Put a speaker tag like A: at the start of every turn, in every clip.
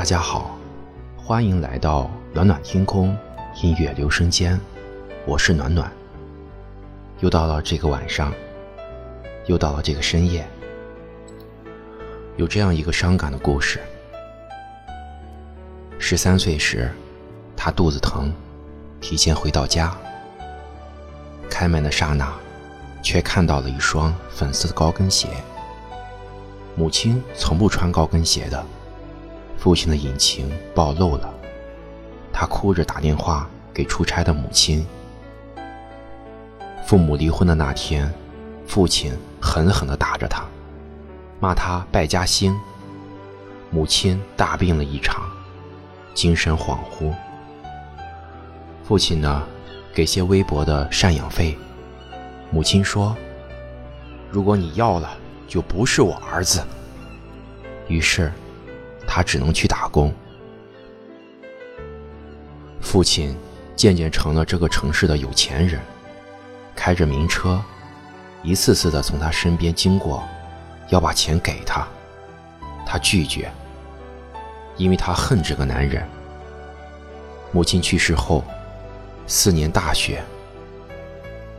A: 大家好，欢迎来到暖暖天空音乐留声间，我是暖暖。又到了这个晚上，又到了这个深夜，有这样一个伤感的故事。十三岁时，他肚子疼，提前回到家。开门的刹那，却看到了一双粉色的高跟鞋。母亲从不穿高跟鞋的。父亲的隐情暴露了，他哭着打电话给出差的母亲。父母离婚的那天，父亲狠狠地打着他，骂他败家星。母亲大病了一场，精神恍惚。父亲呢，给些微薄的赡养费。母亲说：“如果你要了，就不是我儿子。”于是。他只能去打工。父亲渐渐成了这个城市的有钱人，开着名车，一次次的从他身边经过，要把钱给他，他拒绝，因为他恨这个男人。母亲去世后，四年大学，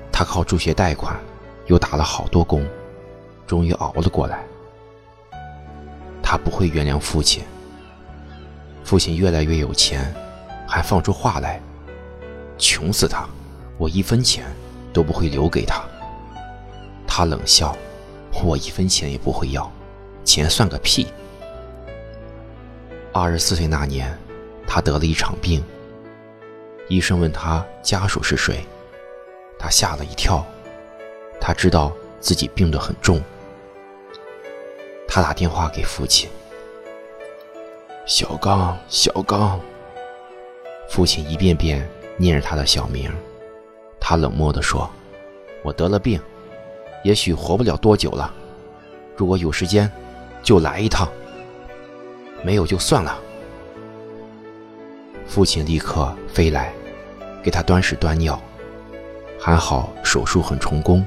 A: 他靠助学贷款，又打了好多工，终于熬了过来。他不会原谅父亲。父亲越来越有钱，还放出话来：“穷死他，我一分钱都不会留给他。”他冷笑：“我一分钱也不会要，钱算个屁。”二十四岁那年，他得了一场病。医生问他家属是谁，他吓了一跳。他知道自己病得很重。他打电话给父亲，小刚，小刚。父亲一遍遍念着他的小名，他冷漠地说：“我得了病，也许活不了多久了。如果有时间，就来一趟；没有就算了。”父亲立刻飞来，给他端屎端尿，还好手术很成功。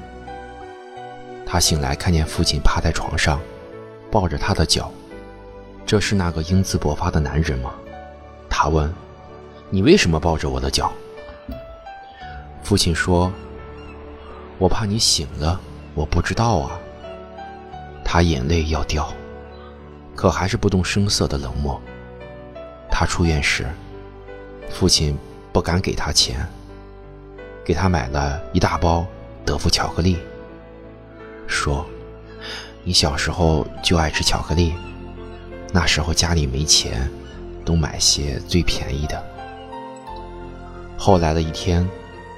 A: 他醒来，看见父亲趴在床上。抱着他的脚，这是那个英姿勃发的男人吗？他问：“你为什么抱着我的脚？”父亲说：“我怕你醒了，我不知道啊。”他眼泪要掉，可还是不动声色的冷漠。他出院时，父亲不敢给他钱，给他买了一大包德芙巧克力，说。你小时候就爱吃巧克力，那时候家里没钱，都买些最便宜的。后来的一天，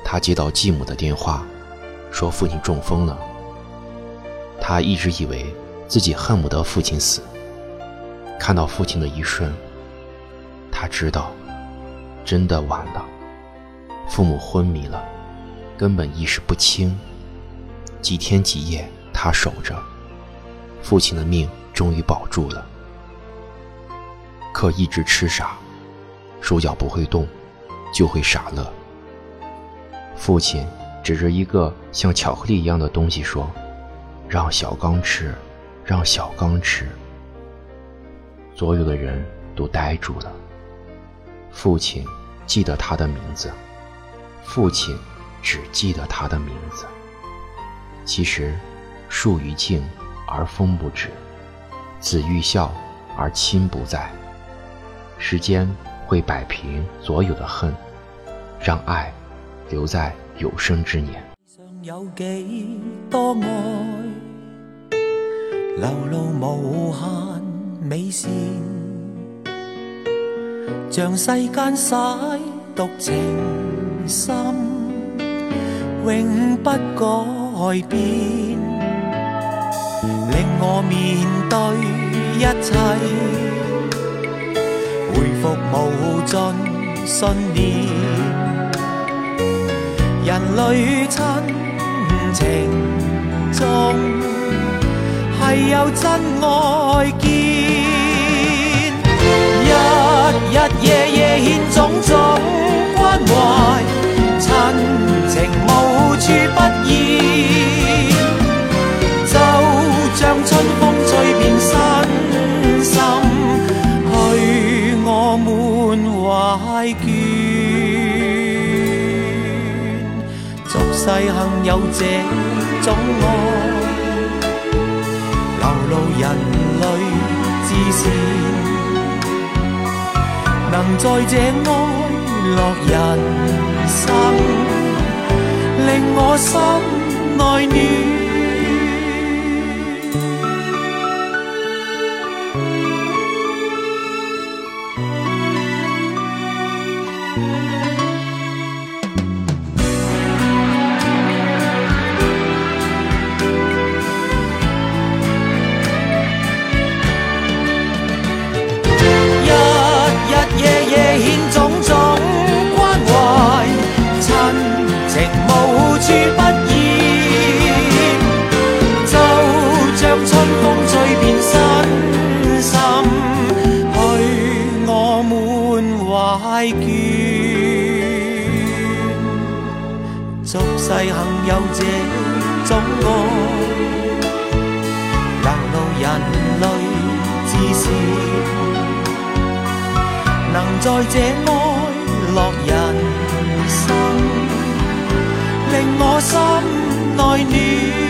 A: 他接到继母的电话，说父亲中风了。他一直以为自己恨不得父亲死。看到父亲的一瞬，他知道，真的晚了。父母昏迷了，根本意识不清。几天几夜，他守着。父亲的命终于保住了，可一直痴傻，手脚不会动，就会傻乐。父亲指着一个像巧克力一样的东西说：“让小刚吃，让小刚吃。”所有的人都呆住了。父亲记得他的名字，父亲只记得他的名字。其实，树欲静。而风不止，子欲孝而亲不在。时间会摆平所有的恨，让爱留在有生之年。
B: 有几多爱，流露无限美善，像世间洗独情深，永不改变。令我面对一切，回复无尽信念。人类亲情中，系有真爱见。日日夜夜献种种太倦，俗世幸有这种爱，流露人类至善，能在这爱乐人生，令我心内暖。俗世幸有这种爱，流露人类至善，能在这爱乐人生，令我心内暖。